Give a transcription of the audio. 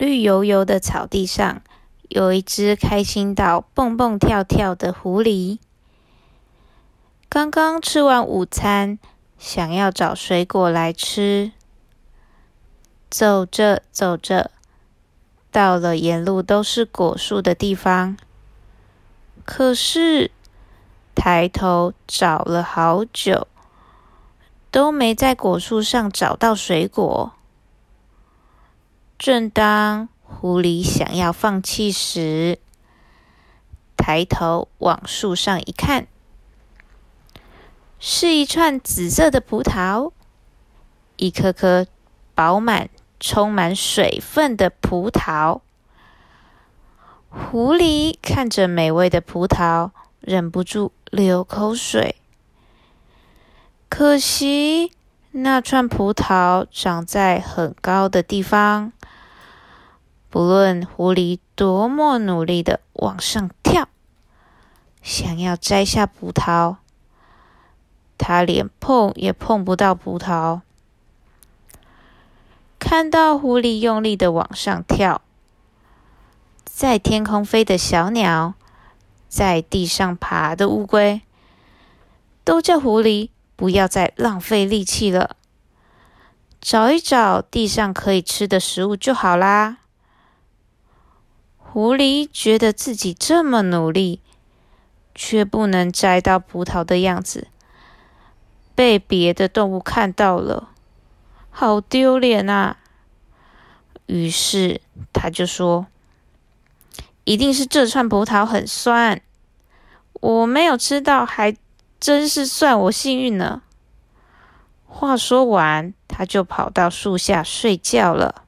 绿油油的草地上，有一只开心到蹦蹦跳跳的狐狸。刚刚吃完午餐，想要找水果来吃。走着走着，到了沿路都是果树的地方，可是抬头找了好久，都没在果树上找到水果。正当狐狸想要放弃时，抬头往树上一看，是一串紫色的葡萄，一颗颗饱满、充满水分的葡萄。狐狸看着美味的葡萄，忍不住流口水。可惜，那串葡萄长在很高的地方。不论狐狸多么努力的往上跳，想要摘下葡萄，它连碰也碰不到葡萄。看到狐狸用力的往上跳，在天空飞的小鸟，在地上爬的乌龟，都叫狐狸不要再浪费力气了，找一找地上可以吃的食物就好啦。狐狸觉得自己这么努力，却不能摘到葡萄的样子，被别的动物看到了，好丢脸啊！于是他就说：“一定是这串葡萄很酸，我没有吃到，还真是算我幸运呢。”话说完，他就跑到树下睡觉了。